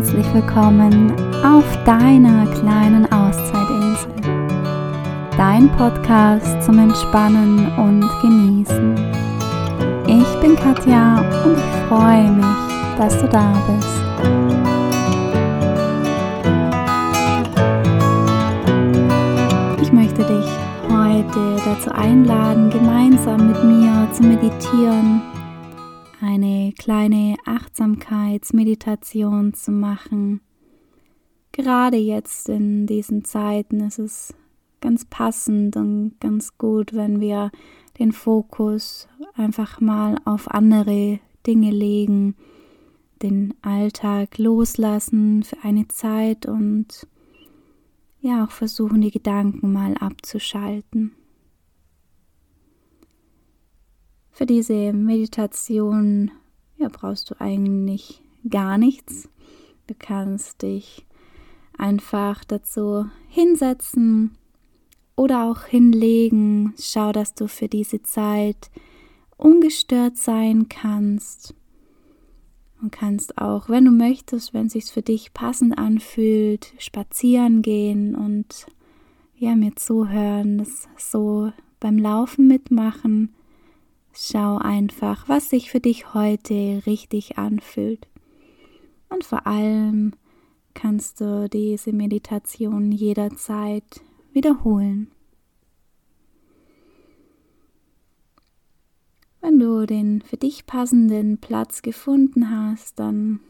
herzlich willkommen auf deiner kleinen Auszeitinsel. Dein Podcast zum Entspannen und Genießen. Ich bin Katja und ich freue mich, dass du da bist. Ich möchte dich heute dazu einladen, gemeinsam mit mir zu meditieren kleine Achtsamkeitsmeditation zu machen. Gerade jetzt in diesen Zeiten ist es ganz passend und ganz gut, wenn wir den Fokus einfach mal auf andere Dinge legen, den Alltag loslassen für eine Zeit und ja auch versuchen, die Gedanken mal abzuschalten. Für diese Meditation ja, brauchst du eigentlich gar nichts. Du kannst dich einfach dazu hinsetzen oder auch hinlegen. Schau, dass du für diese Zeit ungestört sein kannst. Und kannst auch, wenn du möchtest, wenn es sich für dich passend anfühlt, spazieren gehen und ja, mir zuhören, das so beim Laufen mitmachen Schau einfach, was sich für dich heute richtig anfühlt. Und vor allem kannst du diese Meditation jederzeit wiederholen. Wenn du den für dich passenden Platz gefunden hast, dann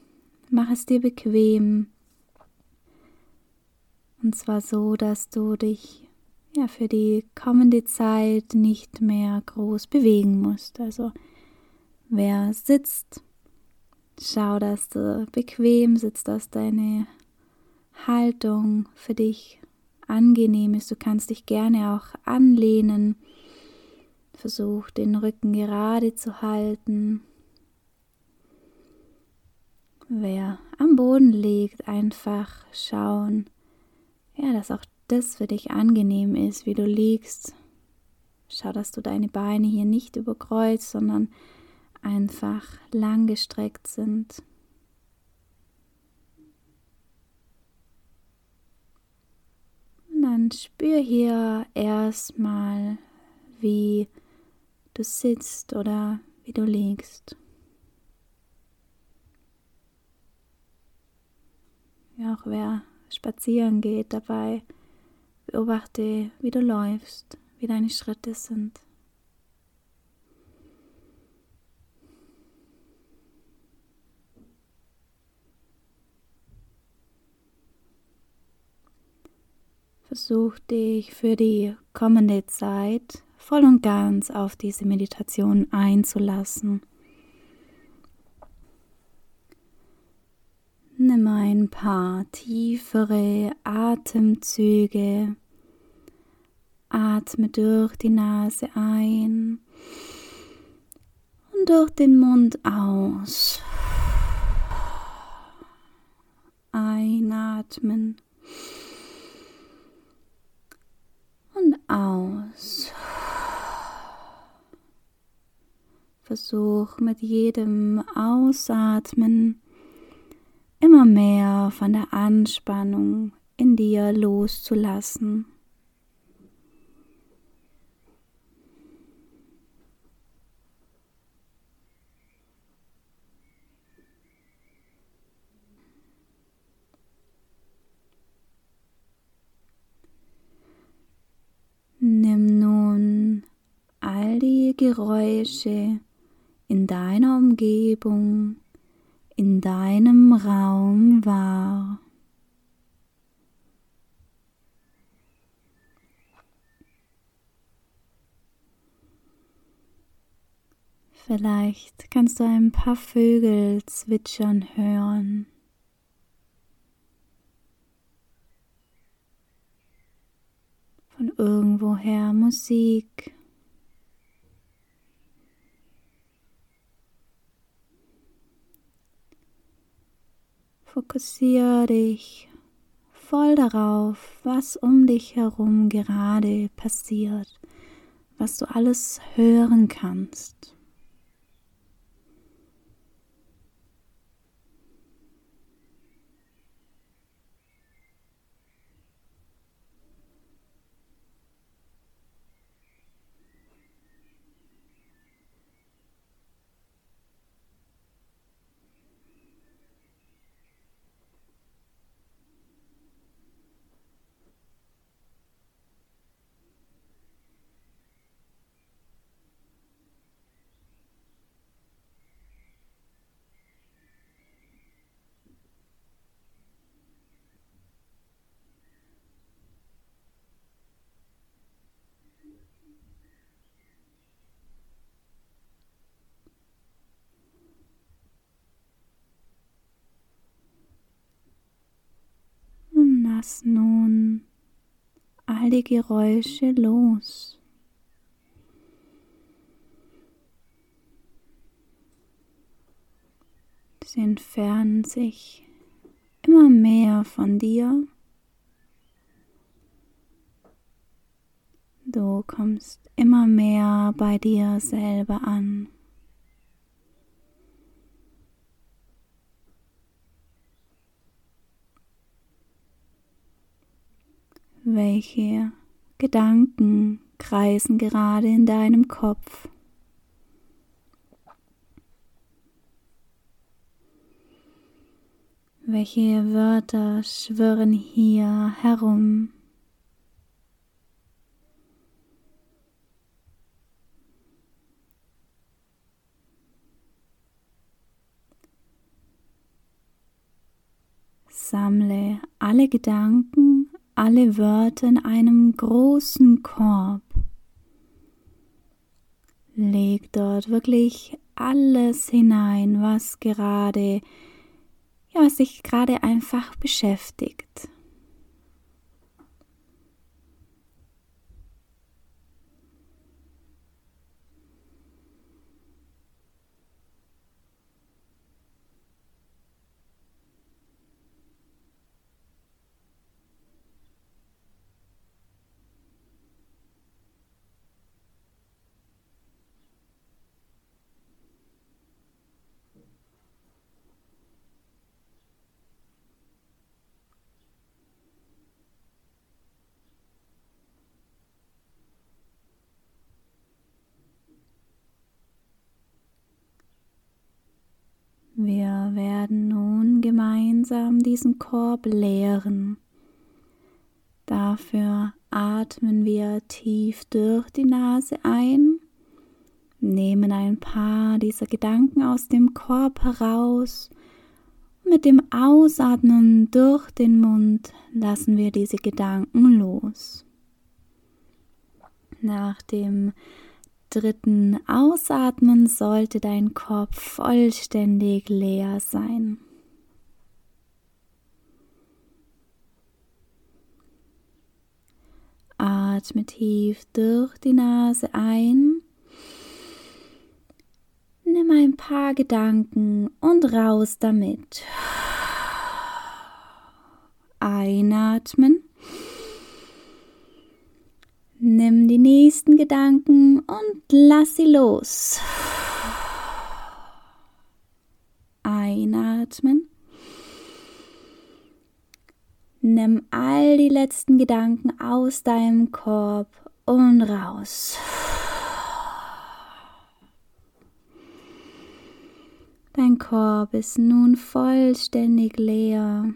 mach es dir bequem. Und zwar so, dass du dich ja für die kommende Zeit nicht mehr groß bewegen musst. Also wer sitzt, schau, dass du bequem sitzt, dass deine Haltung für dich angenehm ist. Du kannst dich gerne auch anlehnen. Versuch den Rücken gerade zu halten. Wer am Boden liegt, einfach schauen, ja, dass auch das für dich angenehm ist, wie du liegst. Schau, dass du deine Beine hier nicht überkreuzt, sondern einfach lang gestreckt sind. Und dann spür hier erstmal, wie du sitzt oder wie du liegst. Auch wer spazieren geht dabei, Beobachte, wie du läufst, wie deine Schritte sind. Versuch dich für die kommende Zeit voll und ganz auf diese Meditation einzulassen. Nimm ein paar tiefere Atemzüge. Atme durch die Nase ein und durch den Mund aus. Einatmen und aus. Versuch mit jedem Ausatmen immer mehr von der Anspannung in dir loszulassen. Nimm nun all die Geräusche in deiner Umgebung in deinem Raum wahr. Vielleicht kannst du ein paar Vögel zwitschern hören. Von irgendwoher Musik. Fokussiere dich voll darauf, was um dich herum gerade passiert, was du alles hören kannst. Lass nun all die Geräusche los. Sie entfernen sich immer mehr von dir. Du kommst immer mehr bei dir selber an. Welche Gedanken kreisen gerade in deinem Kopf? Welche Wörter schwirren hier herum? Sammle alle Gedanken, alle Wörter in einem großen Korb. Leg dort wirklich alles hinein, was gerade, ja, was dich gerade einfach beschäftigt. Wir werden nun gemeinsam diesen Korb leeren. Dafür atmen wir tief durch die Nase ein, nehmen ein paar dieser Gedanken aus dem Korb heraus. Mit dem Ausatmen durch den Mund lassen wir diese Gedanken los. Nach dem dritten Ausatmen sollte dein Kopf vollständig leer sein. Atme tief durch die Nase ein. Nimm ein paar Gedanken und raus damit. Einatmen. Nimm die nächsten Gedanken und lass sie los. Einatmen. Nimm all die letzten Gedanken aus deinem Korb und raus. Dein Korb ist nun vollständig leer.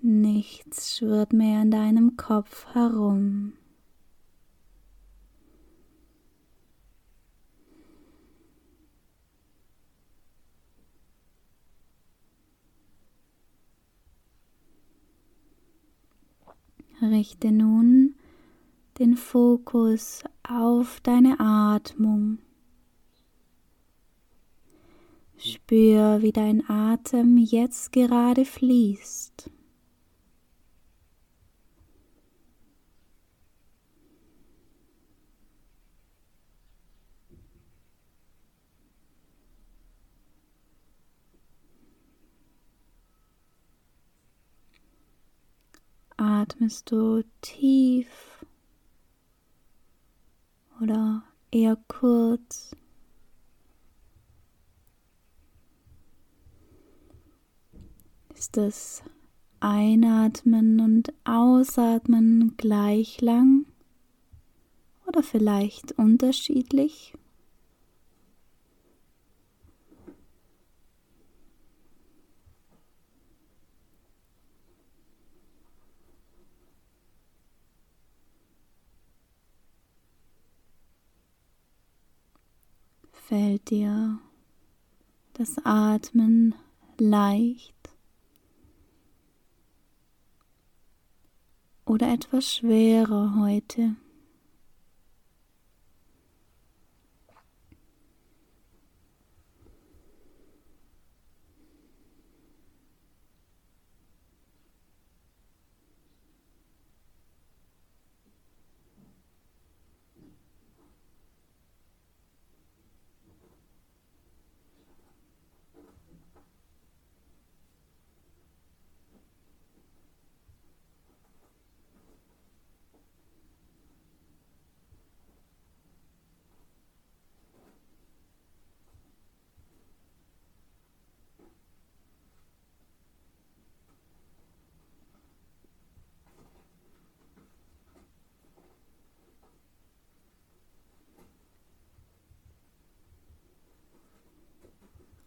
Nichts schwirrt mehr in deinem Kopf herum. Richte nun den Fokus auf deine Atmung. Spür, wie dein Atem jetzt gerade fließt. Atmest du tief oder eher kurz. Ist das Einatmen und Ausatmen gleich lang oder vielleicht unterschiedlich? Fällt dir das Atmen leicht oder etwas schwerer heute.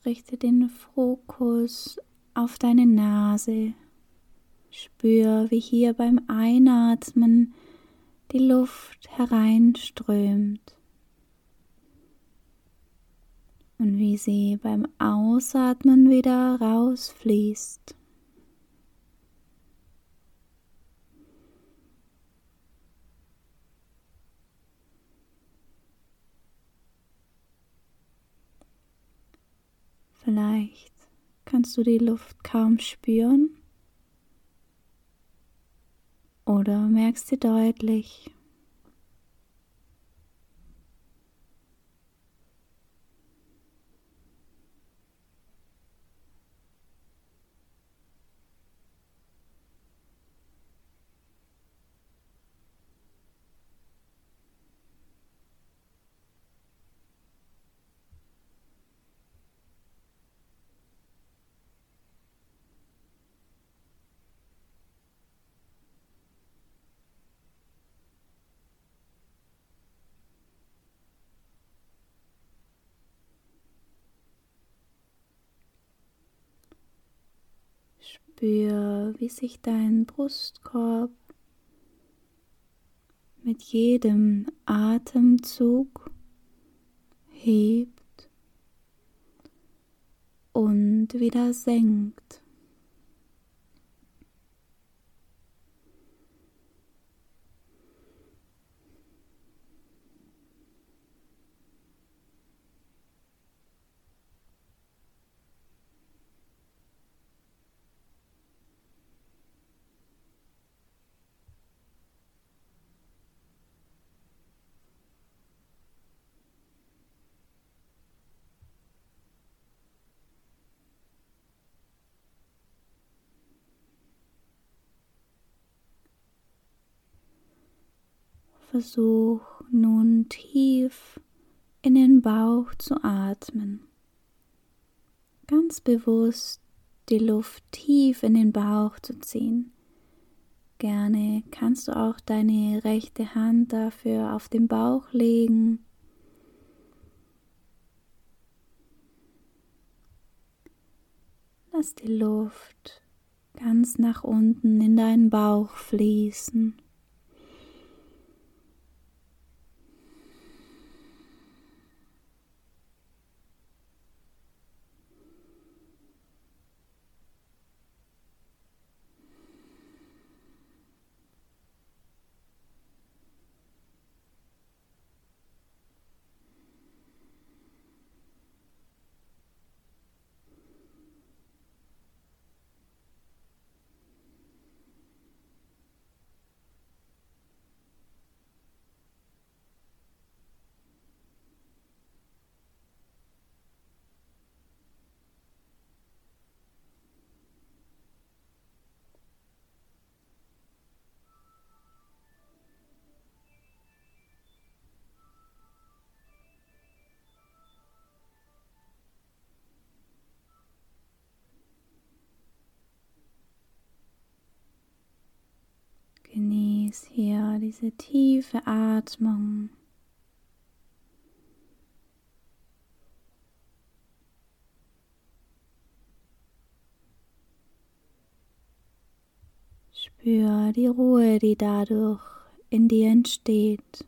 Richte den Fokus auf deine Nase. Spür, wie hier beim Einatmen die Luft hereinströmt und wie sie beim Ausatmen wieder rausfließt. Vielleicht kannst du die Luft kaum spüren oder merkst sie deutlich. Spür, wie sich dein Brustkorb mit jedem Atemzug hebt und wieder senkt. Versuch nun tief in den Bauch zu atmen. Ganz bewusst die Luft tief in den Bauch zu ziehen. Gerne kannst du auch deine rechte Hand dafür auf den Bauch legen. Lass die Luft ganz nach unten in deinen Bauch fließen. Genieß hier diese tiefe Atmung. Spür die Ruhe, die dadurch in dir entsteht.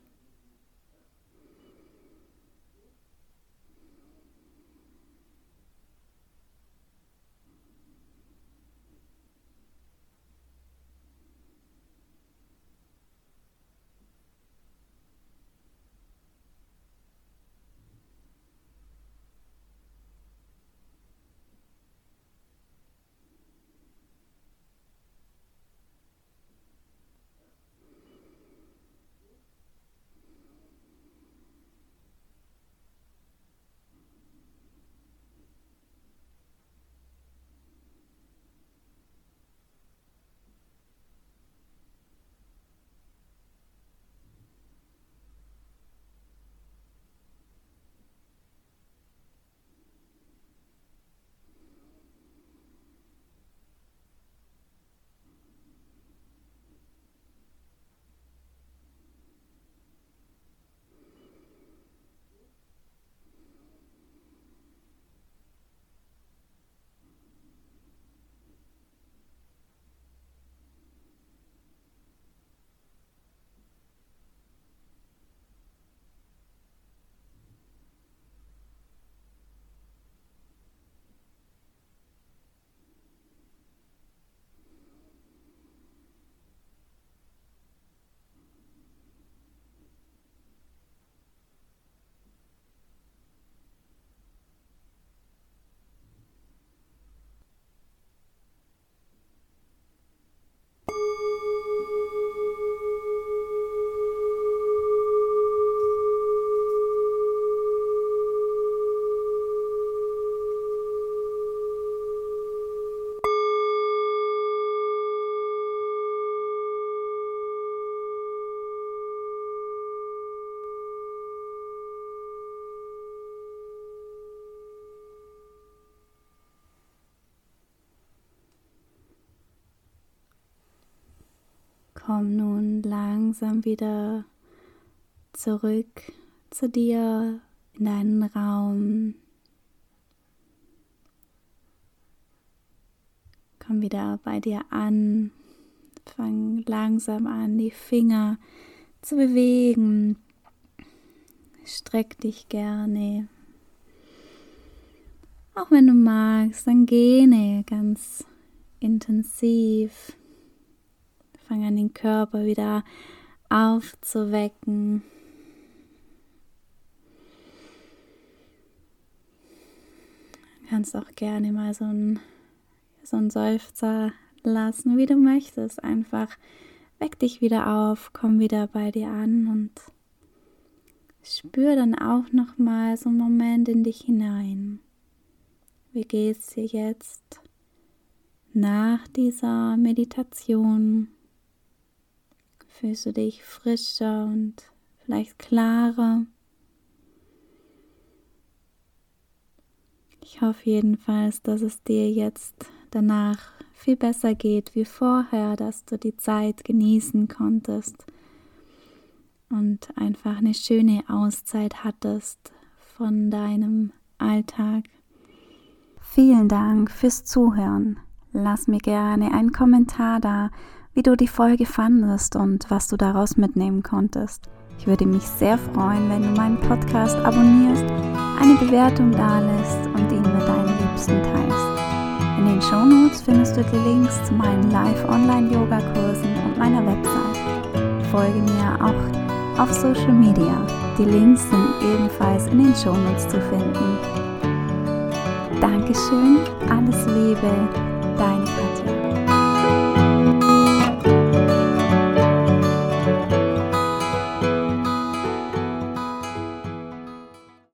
Langsam wieder zurück zu dir in deinen Raum. Komm wieder bei dir an. Fang langsam an, die Finger zu bewegen. Streck dich gerne. Auch wenn du magst, dann gähne ganz intensiv. Fang an, den Körper wieder aufzuwecken. Du kannst auch gerne mal so ein so einen Seufzer lassen, wie du möchtest. Einfach weck dich wieder auf, komm wieder bei dir an und spür dann auch noch mal so einen Moment in dich hinein. Wie geht's dir jetzt nach dieser Meditation? Fühlst du dich frischer und vielleicht klarer? Ich hoffe jedenfalls, dass es dir jetzt danach viel besser geht wie vorher, dass du die Zeit genießen konntest und einfach eine schöne Auszeit hattest von deinem Alltag. Vielen Dank fürs Zuhören. Lass mir gerne einen Kommentar da, wie du die Folge fandest und was du daraus mitnehmen konntest. Ich würde mich sehr freuen, wenn du meinen Podcast abonnierst, eine Bewertung dalässt und ihn mit deinen Liebsten teilst. In den Shownotes findest du die Links zu meinen Live-Online-Yoga-Kursen und meiner Website. Folge mir auch auf Social Media. Die Links sind ebenfalls in den Shownotes zu finden. Dankeschön, alles Liebe, deine Katja.